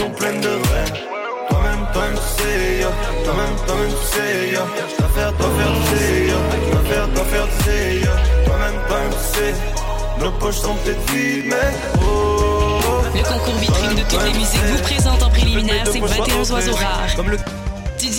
sont pleines de rêves. Toi-même, toi-même, tu sais, yo. Toi-même, toi-même, tu sais, yo. J'dois faire, dois faire, tu sais, yo. J'dois faire, dois faire, tu sais, yo. Toi-même, toi-même, tu sais. Nos poches sont peut-être vides, mais oh. Le concours vitrine de toutes les musiques vous présente en préliminaire ces 21 oiseaux rares.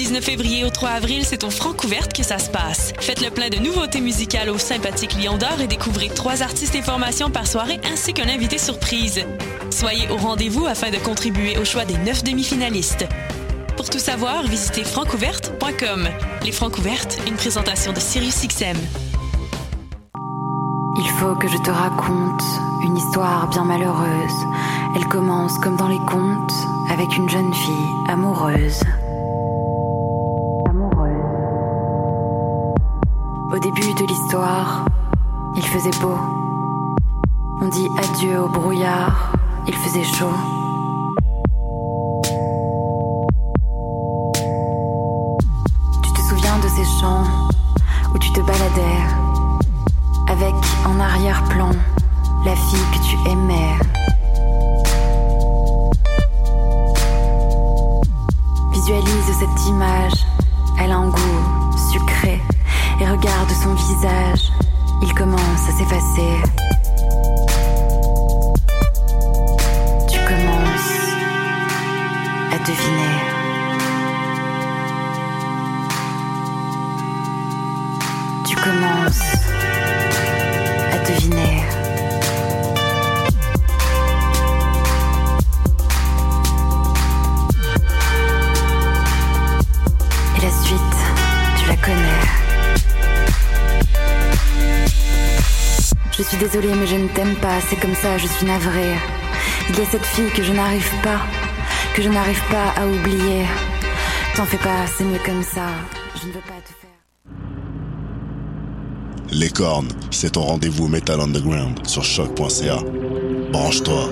Comme le Du 19 février au 3 avril, c'est au Francouverte que ça se passe. Faites le plein de nouveautés musicales au sympathique Lion d'Or et découvrez trois artistes et formations par soirée ainsi qu'un invité surprise. Soyez au rendez-vous afin de contribuer au choix des neuf demi-finalistes. Pour tout savoir, visitez francouverte.com. Les Francouvertes, une présentation de SiriusXM. Il faut que je te raconte une histoire bien malheureuse. Elle commence comme dans les contes, avec une jeune fille. Amoureuse. L'histoire, il faisait beau. On dit adieu au brouillard, il faisait chaud. Je suis désolée, mais je ne t'aime pas, c'est comme ça, je suis navrée. Il y a cette fille que je n'arrive pas, que je n'arrive pas à oublier. T'en fais pas, c'est mieux comme ça. Je ne veux pas te faire. Les cornes, c'est ton rendez-vous Metal Underground sur choc.ca. Branche-toi.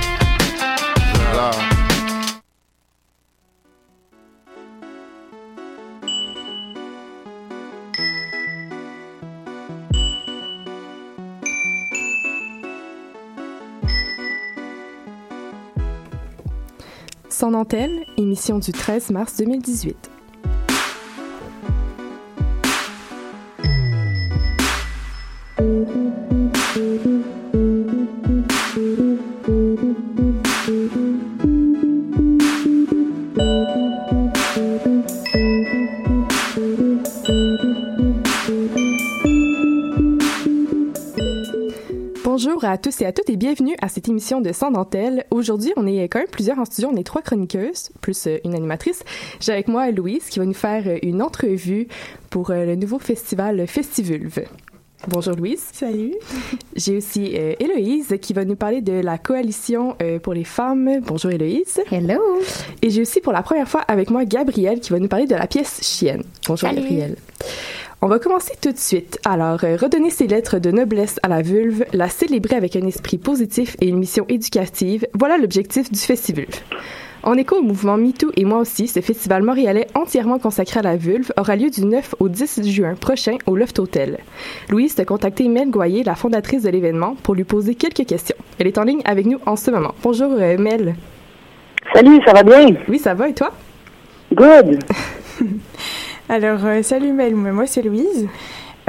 ça. Sans dentelle, émission du 13 mars 2018. Bonjour à tous et à toutes et bienvenue à cette émission de Sans dentelle. Aujourd'hui, on est quand même plusieurs en studio, on est trois chroniqueuses, plus euh, une animatrice. J'ai avec moi Louise qui va nous faire euh, une entrevue pour euh, le nouveau festival Festivulve. Bonjour Louise. Salut. J'ai aussi euh, Héloïse qui va nous parler de la coalition euh, pour les femmes. Bonjour Héloïse. Hello. Et j'ai aussi pour la première fois avec moi Gabrielle qui va nous parler de la pièce Chienne. Bonjour Salut. Gabrielle. On va commencer tout de suite. Alors, euh, redonner ses lettres de noblesse à la vulve, la célébrer avec un esprit positif et une mission éducative, voilà l'objectif du festival. En écho au mouvement MeToo et moi aussi, ce festival montréalais entièrement consacré à la vulve aura lieu du 9 au 10 juin prochain au Loft Hotel. Louise a contacté Mel Goyer, la fondatrice de l'événement, pour lui poser quelques questions. Elle est en ligne avec nous en ce moment. Bonjour euh, Mel. Salut, ça va bien? Oui, ça va et toi? Good. Alors, euh, salut Mel, moi c'est Louise.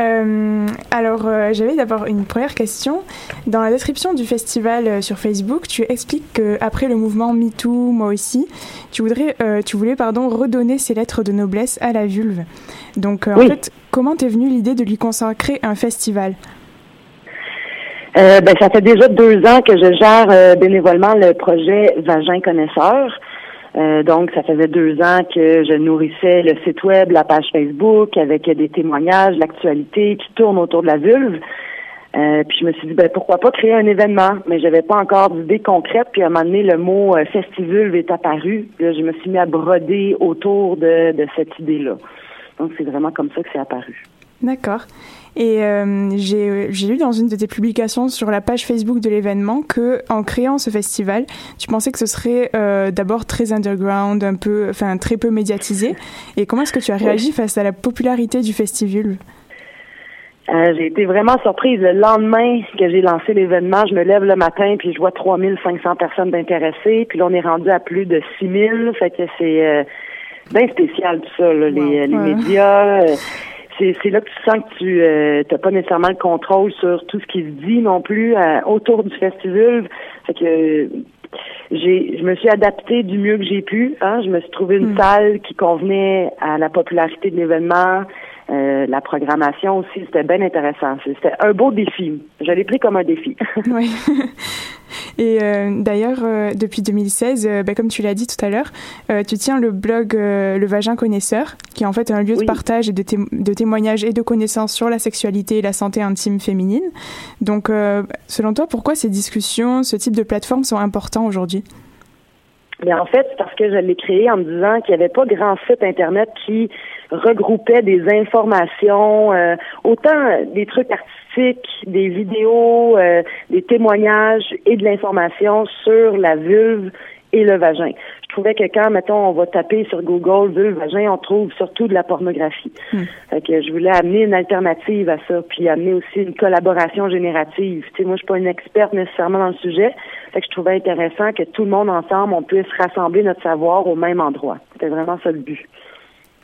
Euh, alors, euh, j'avais d'abord une première question. Dans la description du festival euh, sur Facebook, tu expliques qu'après le mouvement MeToo, moi aussi, tu, voudrais, tu voulais pardon, redonner ces lettres de noblesse à la vulve. Donc, en fait, comment t'es venue l'idée de lui consacrer un festival? Ben, ça fait déjà deux ans que je gère bénévolement le projet Vagin Connaisseur. Euh, donc, ça faisait deux ans que je nourrissais le site web, la page Facebook, avec des témoignages, l'actualité qui tourne autour de la vulve. Euh, puis je me suis dit, ben pourquoi pas créer un événement, mais j'avais pas encore d'idée concrète. Puis à un moment donné, le mot euh, festivulve est apparu. Là, je me suis mis à broder autour de, de cette idée-là. Donc c'est vraiment comme ça que c'est apparu. D'accord. Et euh, j'ai lu dans une de tes publications sur la page Facebook de l'événement que en créant ce festival, tu pensais que ce serait euh, d'abord très underground, un peu, enfin très peu médiatisé. Et comment est-ce que tu as réagi face à la popularité du festival? Euh, j'ai été vraiment surprise. Le lendemain que j'ai lancé l'événement, je me lève le matin puis je vois 3500 personnes intéressées. Puis là, on est rendu à plus de 6000. Fait que c'est bien spécial tout ça, là, les, les médias. C'est là que tu sens que tu n'as euh, pas nécessairement le contrôle sur tout ce qui se dit non plus euh, autour du festival. Fait que j'ai je me suis adaptée du mieux que j'ai pu. Hein. Je me suis trouvé une hmm. salle qui convenait à la popularité de l'événement. Euh, la programmation aussi, c'était bien intéressant. C'était un beau défi. Je l'ai pris comme un défi. oui. Et euh, d'ailleurs, euh, depuis 2016, ben, comme tu l'as dit tout à l'heure, tu tiens le blog Le Vagin Connaisseur, qui est en fait un lieu de partage et de, de, témoignages et de connaissances sur la sexualité et la santé intime féminine. Donc, selon toi, pourquoi ces discussions, ce type de plateformes sont importants aujourd'hui? Bien, en fait, c'est parce que je l'ai créé en me disant qu'il n'y avait pas grand site Internet qui regroupait des informations, euh, autant des trucs artistiques, des vidéos, euh, des témoignages et de l'information sur la vulve et le vagin. Je trouvais que quand, mettons, on va taper sur Google vulve, vagin, on trouve surtout de la pornographie. Hmm. que je voulais amener une alternative à ça, puis amener aussi une collaboration générative. Tu sais, moi, je suis pas une experte nécessairement dans le sujet, fait que je trouvais intéressant que tout le monde ensemble, on puisse rassembler notre savoir au même endroit. C'était vraiment ça le but.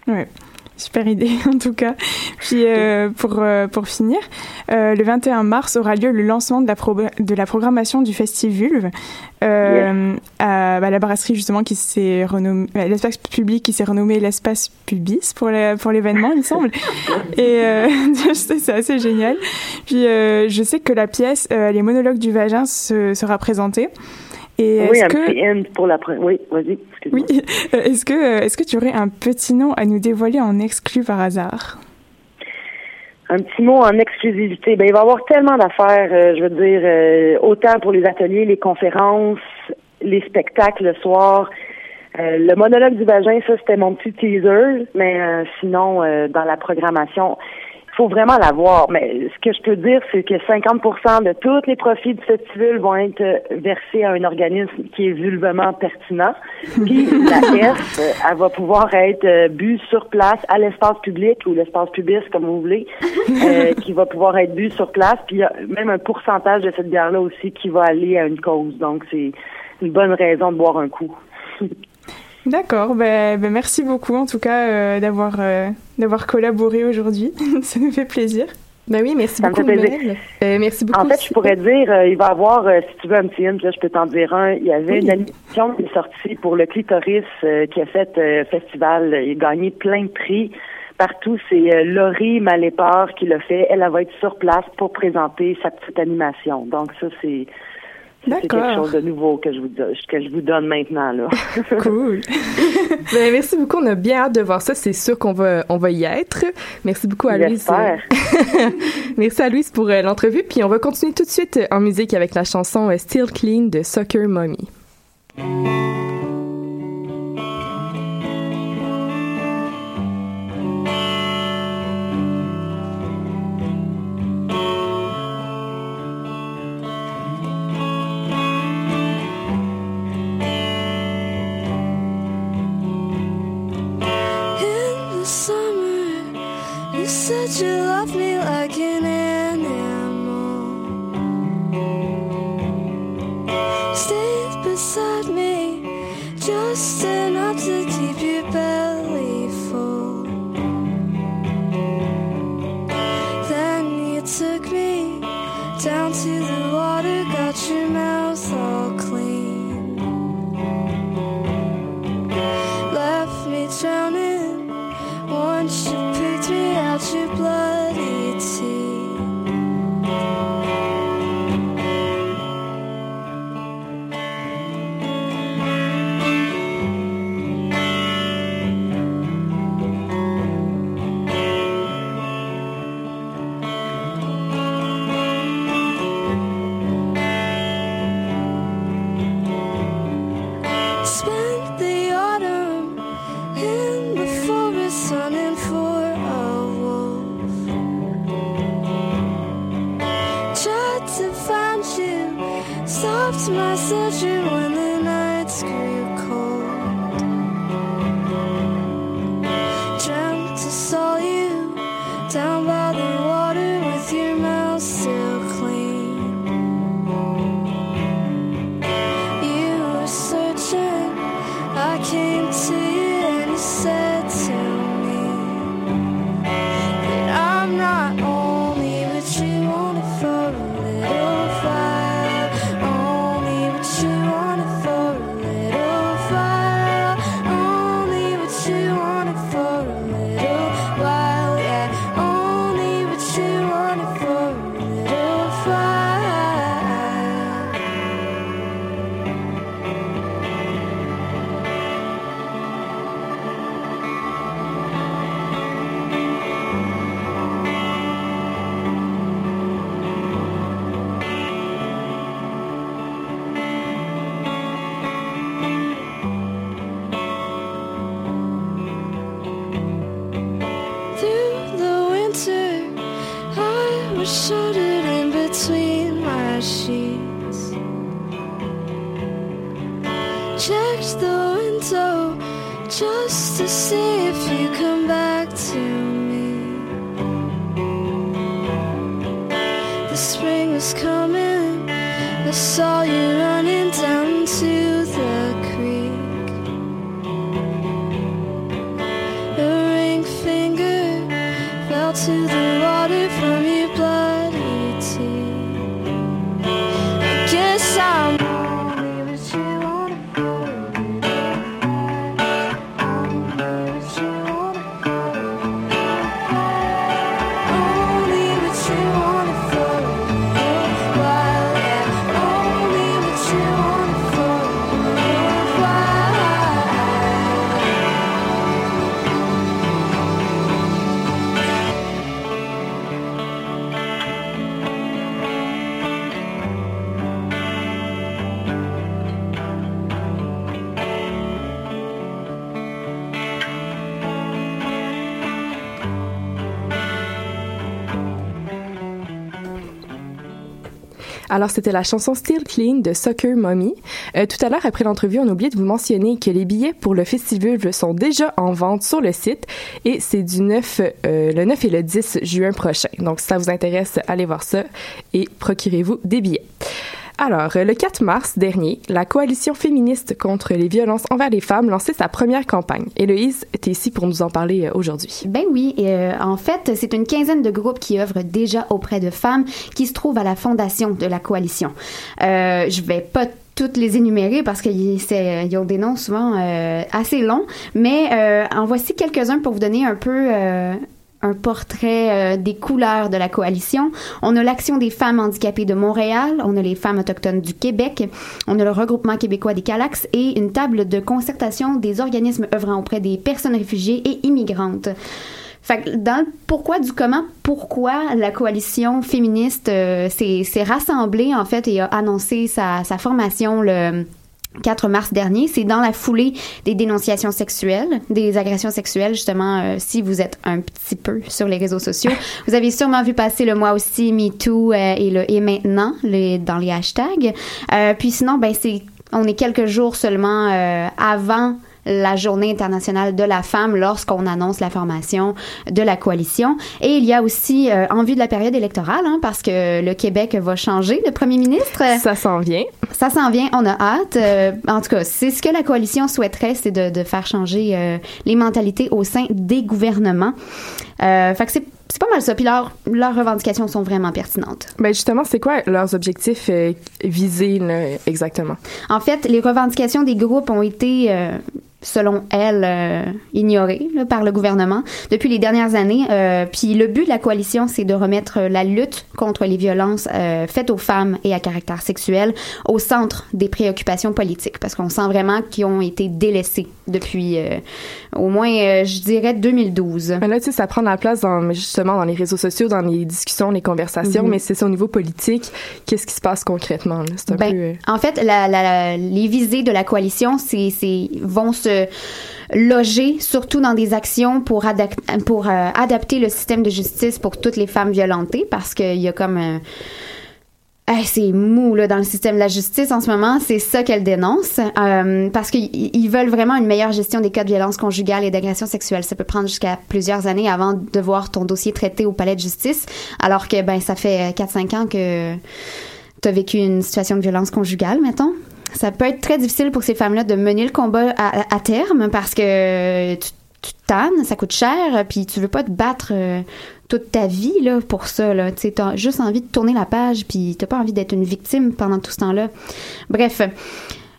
Oui. Super idée en tout cas. Puis euh, pour, euh, pour finir, euh, le 21 mars aura lieu le lancement de la, de la programmation du Festival Vulve à bah, la brasserie justement qui s'est renommée, l'espace public qui s'est renommé l'espace Pubis pour pour l'événement il me semble. Et c'est assez génial. Puis je sais que la pièce Les monologues du vagin se, sera présentée. Et oui, un petit end pour la Oui, vas-y. Oui. Euh, est-ce que, euh, est-ce que tu aurais un petit nom à nous dévoiler en exclu par hasard? Un petit mot en exclusivité. Ben, il va y avoir tellement d'affaires, euh, je veux dire, autant pour les ateliers, les conférences, les spectacles le soir. le monologue du vagin, ça, c'était mon petit teaser, mais sinon, dans la programmation, faut vraiment l'avoir. Mais ce que je peux dire, c'est que 50 de tous les profits du festival vont être versés à un organisme qui est vulvement pertinent. Puis la F, elle va pouvoir être euh, bu sur place à l'espace public ou l'espace public, comme vous voulez, euh, qui va pouvoir être bu sur place. Puis il y a même un pourcentage de cette bière-là aussi qui va aller à une cause. Donc c'est une bonne raison de boire un coup. D'accord, ben, ben, merci beaucoup en tout cas euh, d'avoir euh, d'avoir collaboré aujourd'hui. Ça nous fait plaisir. Ben oui, merci beaucoup. Euh, merci beaucoup. En fait, je pourrais dire, il va y avoir, si tu veux un petit hint, là, je peux t'en dire un. Il y avait une animation qui est sortie pour le clitoris qui a fait festival. Il a gagné plein de prix partout. C'est Laurie Malépard qui l'a fait. Elle, elle va être sur place pour présenter sa petite animation. Donc ça, c'est c'est quelque chose de nouveau que je vous, que je vous donne maintenant. Là. cool. ben, merci beaucoup. On a bien hâte de voir ça. C'est sûr qu'on va, on va y être. Merci beaucoup à Louise. merci à Louise pour euh, l'entrevue. Puis on va continuer tout de suite en musique avec la chanson euh, Still Clean de Soccer Mommy. Spring was coming, I saw you running down to the creek. A ring finger fell to the Alors, c'était la chanson Still Clean de Soccer Mommy. Euh, tout à l'heure, après l'entrevue, on a oublié de vous mentionner que les billets pour le festival sont déjà en vente sur le site et c'est du 9, euh, le 9 et le 10 juin prochain. Donc, si ça vous intéresse, allez voir ça et procurez-vous des billets. Alors, le 4 mars dernier, la coalition féministe contre les violences envers les femmes lançait sa première campagne. Héloïse était ici pour nous en parler euh, aujourd'hui. Ben oui, euh, en fait, c'est une quinzaine de groupes qui œuvrent déjà auprès de femmes qui se trouvent à la fondation de la coalition. Euh, je vais pas toutes les énumérer parce qu'ils ont des noms souvent euh, assez longs, mais en voici quelques-uns pour vous donner un peu euh, un portrait euh, des couleurs de la coalition. On a l'Action des femmes handicapées de Montréal, on a les femmes autochtones du Québec, on a le regroupement québécois des Calax et une table de concertation des organismes œuvrant auprès des personnes réfugiées et immigrantes. Fait que dans le pourquoi du comment, pourquoi la coalition féministe euh, s'est rassemblée en fait et a annoncé sa, sa formation le 4 mars dernier, c'est dans la foulée des dénonciations sexuelles, des agressions sexuelles, justement, euh, si vous êtes un petit peu sur les réseaux sociaux. Vous avez sûrement vu passer le mois aussi MeToo euh, et le et maintenant les, dans les hashtags. Euh, puis sinon, ben c'est on est quelques jours seulement euh, avant la journée internationale de la femme lorsqu'on annonce la formation de la coalition. Et il y a aussi, euh, en vue de la période électorale, hein, parce que le Québec va changer de premier ministre. Ça s'en vient. Ça s'en vient, on a hâte. Euh, en tout cas, c'est ce que la coalition souhaiterait, c'est de, de faire changer euh, les mentalités au sein des gouvernements. Fait que c'est c'est pas mal ça. Puis leurs leurs revendications sont vraiment pertinentes. Ben justement, c'est quoi leurs objectifs euh, visés là, exactement? En fait, les revendications des groupes ont été euh, selon elle, euh, ignorée là, par le gouvernement depuis les dernières années. Euh, puis le but de la coalition, c'est de remettre la lutte contre les violences euh, faites aux femmes et à caractère sexuel au centre des préoccupations politiques, parce qu'on sent vraiment qu'ils ont été délaissés depuis euh, au moins, euh, je dirais, 2012. Mais là, tu sais, ça prend de la place dans, justement dans les réseaux sociaux, dans les discussions, les conversations, Mhm. mais c'est ça au niveau politique. Qu'est-ce qui se passe concrètement? là? C'est un Ben, peu... euh, En fait, la- la- les visées de la coalition, c'est, vont se loger surtout dans des actions pour, adac- pour euh, adapter le système de justice pour toutes les femmes violentées, parce qu'il y a comme un... C'est mou là dans le système de la justice en ce moment, c'est ça qu'elle dénonce euh, parce qu'ils ils veulent vraiment une meilleure gestion des cas de violence conjugale et d'agression sexuelle. Ça peut prendre jusqu'à plusieurs années avant de voir ton dossier traité au palais de justice, alors que ben ça fait 4-5 ans que tu as vécu une situation de violence conjugale, mettons. Ça peut être très difficile pour ces femmes-là de mener le combat à, à terme parce que tu, tu tannes, ça coûte cher, puis tu veux pas te battre euh, toute ta vie là pour ça. Tu as juste envie de tourner la page, puis t'as pas envie d'être une victime pendant tout ce temps-là. Bref.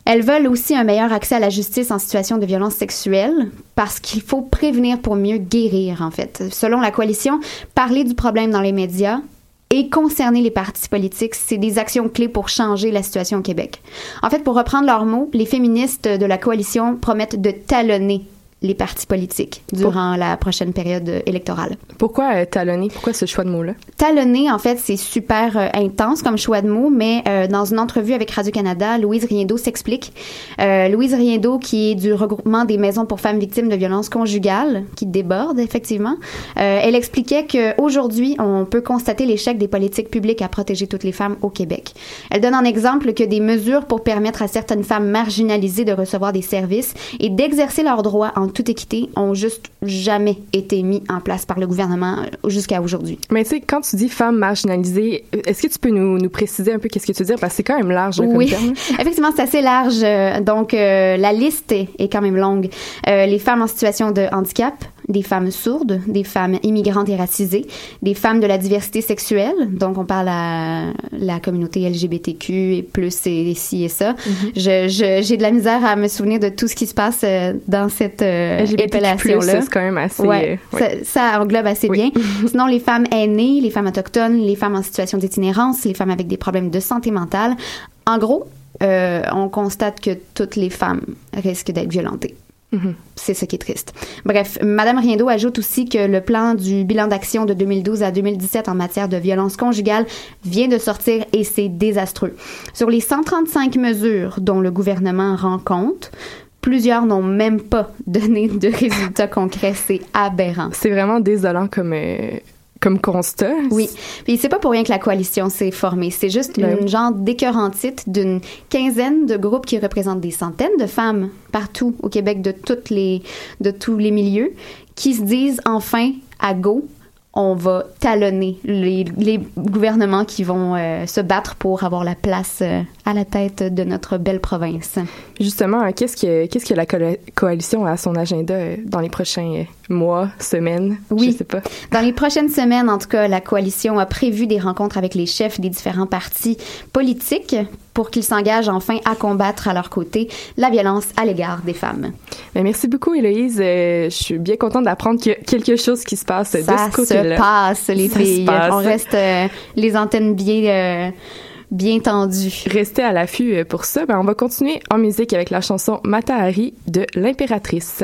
Elles veulent aussi un meilleur accès à la justice en situation de violence sexuelle parce qu'il faut prévenir pour mieux guérir, en fait. Selon la coalition, parler du problème dans les médias et concerner les partis politiques, c'est des actions clés pour changer la situation au Québec. En fait, pour reprendre leurs mots, les féministes de la coalition promettent de talonner les partis politiques durant la prochaine période électorale. Pourquoi euh, talonner? Pourquoi ce choix de mot-là? Talonner, en fait, c'est super euh, intense comme choix de mots, mais euh, dans une entrevue avec Radio-Canada, Louise Riendo s'explique. Euh, Louise Riendo, qui est du regroupement des maisons pour femmes victimes de violences conjugales, qui déborde effectivement, elle expliquait qu'aujourd'hui, on peut constater l'échec des politiques publiques à protéger toutes les femmes au Québec. Elle donne en exemple que des mesures pour permettre à certaines femmes marginalisées de recevoir des services et d'exercer leurs droits en toute équité ont juste jamais été mis en place par le gouvernement euh, jusqu'à aujourd'hui. Mais tu sais, quand tu dis femmes marginalisées, est-ce que tu peux nous, nous préciser un peu qu'est-ce que tu veux dire? Parce que c'est quand même large là, comme Oui, terme. effectivement, c'est assez large. Euh, Donc, euh, la liste est, est quand même longue. Euh, les femmes en situation de handicap, des femmes sourdes, des femmes immigrantes et racisées, des femmes de la diversité sexuelle. Donc, on parle à la communauté LGBTQ et plus et, et ci et ça. Je- J'ai de la misère à me souvenir de tout ce qui se passe euh, dans cette euh, LGBTQ+, épellation-là. c'est quand même assez, Ouais, euh, ouais. Ça, ça englobe assez bien. Sinon, les femmes aînées, les femmes autochtones, les femmes en situation d'itinérance, les femmes avec des problèmes de santé mentale. En gros, euh, on constate que toutes les femmes risquent d'être violentées. Mhm. C'est ce qui est triste. Bref, Madame Riendo ajoute aussi que le plan du bilan d'action de 2012 à 2017 en matière de violence conjugale vient de sortir et c'est désastreux. Sur les 135 mesures dont le gouvernement rend compte, plusieurs n'ont même pas donné de résultats concrets. C'est aberrant. C'est vraiment désolant comme, euh, comme constat. Oui. Puis c'est pas pour rien que la coalition s'est formée. C'est juste Ben une oui. genre d'écœurantite d'une quinzaine de groupes qui représentent des centaines de femmes partout au Québec de toutes les de tous les milieux qui se disent enfin à go on va talonner les, les gouvernements qui vont euh, se battre pour avoir la place euh, à la tête de notre belle province. Justement, euh, qu'est-ce que, qu'est-ce que la coalition a à son agenda euh, dans les prochains mois, semaines? Oui. Je sais pas. Dans les prochaines semaines, en tout cas, la coalition a prévu des rencontres avec les chefs des différents partis politiques pour qu'ils s'engagent enfin à combattre à leur côté la violence à l'égard des femmes. Ben, merci beaucoup, Héloïse. Euh, je suis bien contente d'apprendre qu'il y a quelque chose qui se passe de Ça ce côté-là. se passe, les Ça filles. passe. On reste euh, les antennes bien, euh, bien tendues. Restez à l'affût pour ça. Ben, on va continuer en musique avec la chanson Matahari de l'Impératrice.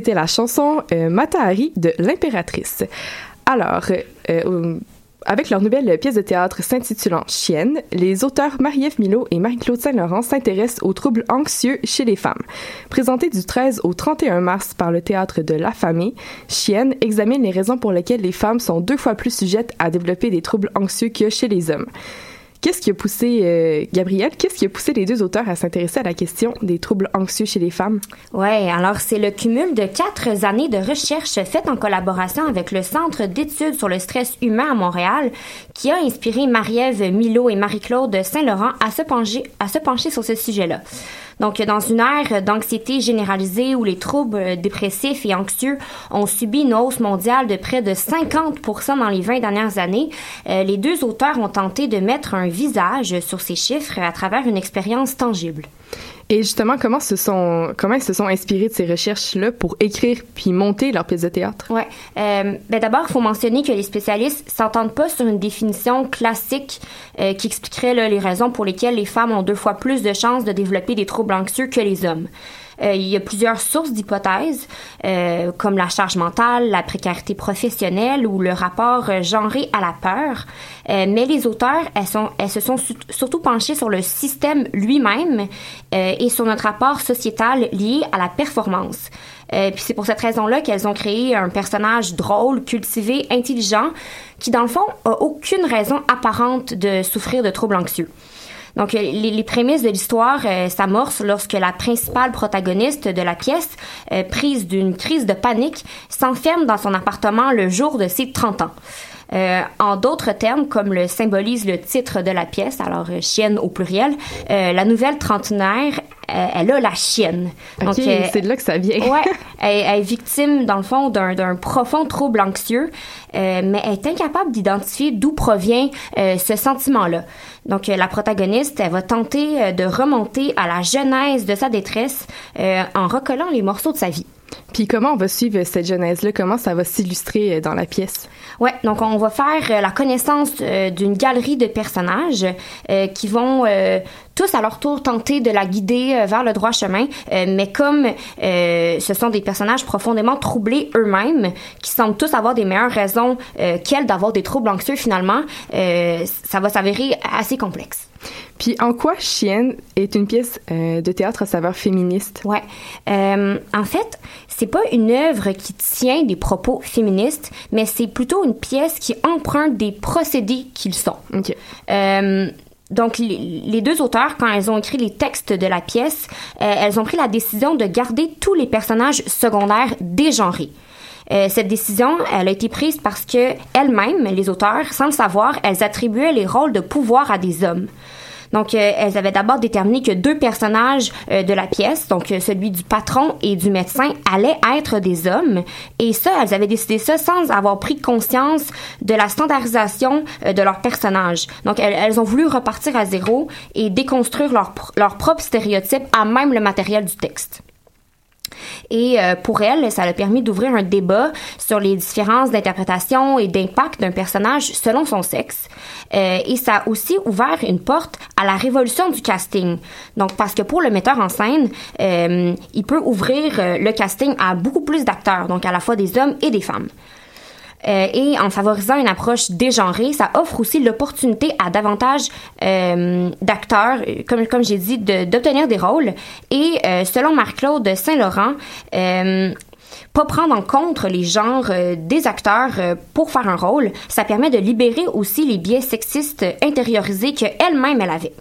C'était la chanson euh, Matahari de l'impératrice. Alors, euh, euh, avec leur nouvelle pièce de théâtre s'intitulant Chienne, les auteurs Marie-Ève Milot et Marie-Claude Saint-Laurent s'intéressent aux troubles anxieux chez les femmes. Présenté du 13 au 31 mars par le théâtre de l'Affamée, Chienne examine les raisons pour lesquelles les femmes sont deux fois plus sujettes à développer des troubles anxieux que chez les hommes. Qu'est-ce qui a poussé, euh, Gabrielle, qu'est-ce qui a poussé les deux auteurs à s'intéresser à la question des troubles anxieux chez les femmes? Ouais, alors c'est le cumul de quatre années de recherche faites en collaboration avec le Centre d'études sur le stress humain à Montréal qui a inspiré Marie-Ève Milot et Marie-Claude Saint-Laurent à à se pencher sur ce sujet-là. Donc, dans une ère d'anxiété généralisée où les troubles dépressifs et anxieux ont subi une hausse mondiale de près de 50 dans les 20 dernières années, euh, les deux auteurs ont tenté de mettre un visage sur ces chiffres à travers une expérience tangible. Et justement, comment, se sont, comment se sont inspirés de ces recherches-là pour écrire puis monter leur pièce de théâtre? Ouais. Euh, ben d'abord, il faut mentionner que les spécialistes s'entendent pas sur une définition classique euh, qui expliquerait les raisons pour lesquelles les femmes ont deux fois plus de chances de développer des troubles anxieux que les hommes. Euh, il y a plusieurs sources d'hypothèses, euh, comme la charge mentale, la précarité professionnelle ou le rapport euh, genré à la peur. Mais les auteurs, elles, se sont su- surtout penchées sur le système lui-même et sur notre rapport sociétal lié à la performance. Puis c'est pour cette raison-là qu'elles ont créé un personnage drôle, cultivé, intelligent, qui dans le fond a aucune raison apparente de souffrir de troubles anxieux. Donc, euh, les, les prémices de l'histoire euh, s'amorcent lorsque la principale protagoniste de la pièce, euh, prise d'une crise de panique, s'enferme dans son appartement le jour de ses 30 ans. Euh, en d'autres termes, comme le symbolise le titre de la pièce, alors chienne au pluriel, la nouvelle trentenaire, euh, elle a la chienne. Ok, c'est de là que ça vient. ouais, elle, elle est victime, dans le fond, d'un profond trouble anxieux, euh, mais elle est incapable d'identifier d'où provient euh, ce sentiment-là. Donc, euh, la protagoniste, elle va tenter de remonter à la genèse de sa détresse en recollant les morceaux de sa vie. Puis comment on va suivre cette genèse-là? Comment ça va s'illustrer dans la pièce? Ouais, donc on va faire la connaissance d'une galerie de personnages qui vont tous à leur tour tenter de la guider vers le droit chemin, mais comme ce sont des personnages profondément troublés eux-mêmes, qui semblent tous avoir des meilleures raisons euh, qu'elles d'avoir des troubles anxieux finalement, euh, ça va s'avérer assez complexe. Puis en quoi Chienne est une pièce euh, de théâtre à saveur féministe? Ouais. Euh, en fait, c'est pas une œuvre qui tient des propos féministes, mais c'est plutôt une pièce qui emprunte des procédés qu'ils sont. Euh, donc, les, deux auteurs, quand elles ont écrit les textes de la pièce, elles ont pris la décision de garder tous les personnages secondaires dégenrés. Euh, cette décision, elle a été prise parce que elles-mêmes, les auteurs, sans le savoir, elles attribuaient les rôles de pouvoir à des hommes. Donc, euh, elles avaient d'abord déterminé que deux personnages euh, de la pièce, donc euh, celui du patron et du médecin, allaient être des hommes. Et ça, elles avaient décidé ça sans avoir pris conscience de la standardisation de leurs personnages. Donc, elles, ont voulu repartir à zéro et déconstruire leurs pr- leurs propres stéréotypes à même le matériel du texte. Et euh, pour elle, ça a permis d'ouvrir un débat sur les différences d'interprétation et d'impact d'un personnage selon son sexe. Euh, et ça a aussi ouvert une porte à la révolution du casting. Donc, parce que pour le metteur en scène, euh, il peut ouvrir le casting à beaucoup plus d'acteurs, donc à la fois des hommes et des femmes. Euh, et en favorisant une approche dégenrée, ça offre aussi l'opportunité à davantage euh, d'acteurs, euh, comme, comme j'ai dit, d'obtenir des rôles. Et selon Marc-Claude Saint-Laurent, pas prendre en compte les genres euh, des acteurs euh, pour faire un rôle, ça permet de libérer aussi les biais sexistes intériorisés qu'elle-même elle avait.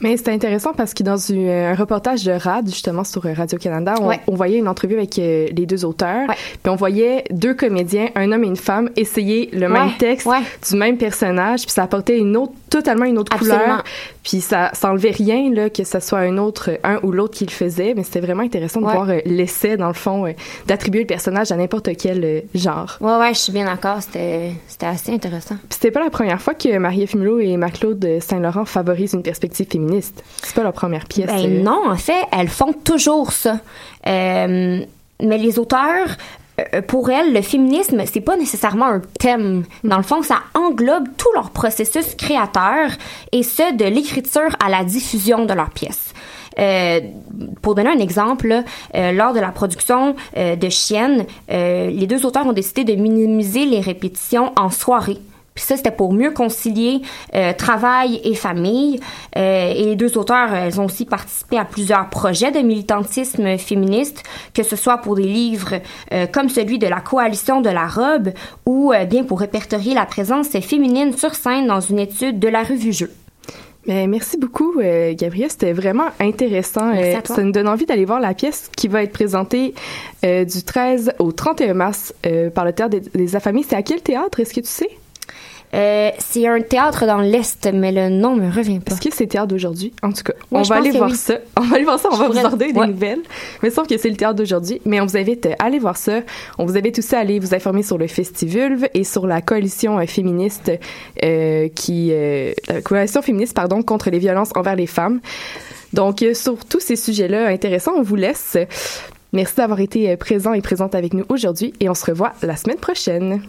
Mais c'était intéressant parce que dans une- un reportage de RAD, justement sur euh, Radio-Canada, on, Ouais. on voyait une entrevue avec euh, les deux auteurs. Puis on voyait deux comédiens, un homme et une femme, essayer le même texte du même personnage. Puis ça apportait une autre, totalement une autre Absolument. couleur. Puis ça, ça enlevait rien, là, que ce soit un autre, un ou l'autre qui le faisait. Mais c'était vraiment intéressant de voir euh, l'essai, dans le fond, euh, d'attribuer le personnage à n'importe quel euh, genre. Ouais, ouais, je suis bien d'accord. C'était assez intéressant. Puis c'était pas la première fois que Marie-Ève Mulot et Marc-Claude Saint-Laurent favorisent une perspective féministe. C'est pas leur première pièce. Ben euh, non, en fait, elles font toujours ça. Euh, mais les auteurs, pour elles, le féminisme, c'est pas nécessairement un thème. Dans le fond, ça englobe tout leur processus créateur et ce, de l'écriture à la diffusion de leurs pièces. Euh, pour donner un exemple, euh, lors de la production euh, de Chienne, les deux auteurs ont décidé de minimiser les répétitions en soirée. Puis ça, c'était pour mieux concilier travail et famille. Et les deux auteurs, elles ont aussi participé à plusieurs projets de militantisme féministe, que ce soit pour des livres comme celui de la Coalition de la robe ou bien pour répertorier la présence féminine sur scène dans une étude de la revue Jeu. Mais merci beaucoup, euh, Gabrielle. C'était vraiment intéressant. Euh, ça nous donne envie d'aller voir la pièce qui va être présentée euh, du 13 au 31 mars euh, par le Théâtre des, des Affamés. C'est à quel théâtre? Est-ce que tu sais? Euh, c'est un théâtre dans l'Est, mais le nom me revient pas. Est-ce que c'est théâtre d'aujourd'hui? En tout cas, Ouais, on va aller voir oui. ça. On va aller voir ça. On Je va vous pourrais- en donner des ouais. nouvelles. Mais sauf que c'est le théâtre d'aujourd'hui. Mais on vous invite à aller voir ça. On vous invite aussi à aller vous informer sur le Festivulve et sur la coalition euh, féministe euh, qui, la coalition féministe, pardon, contre les violences envers les femmes. Donc, sur tous ces sujets-là intéressants, on vous laisse. Merci d'avoir été présent et présente avec nous aujourd'hui et on se revoit la semaine prochaine.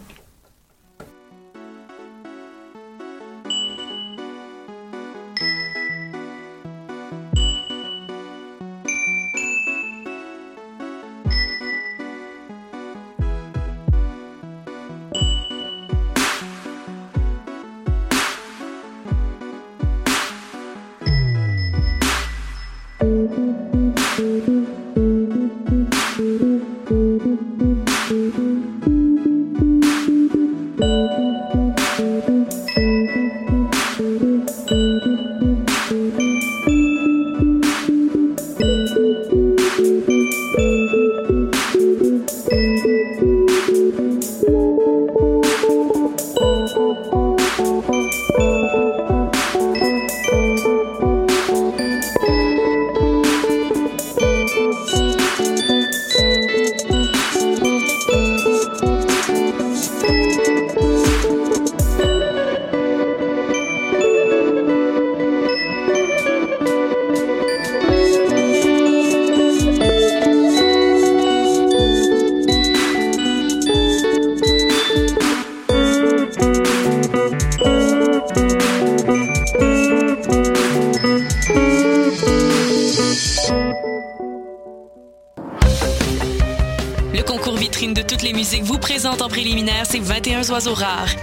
En préliminaire ces 21 oiseaux rares.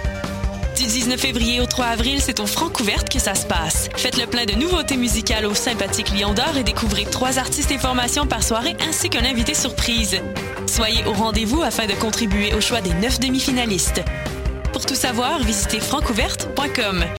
Du 19 février au 3 avril, c'est au Francouverte que ça se passe. Faites le plein de nouveautés musicales au sympathique Lion d'Or et découvrez trois artistes et formations par soirée ainsi qu'un invité surprise. Soyez au rendez-vous afin de contribuer au choix des neuf demi-finalistes. Pour tout savoir, visitez francouverte.com.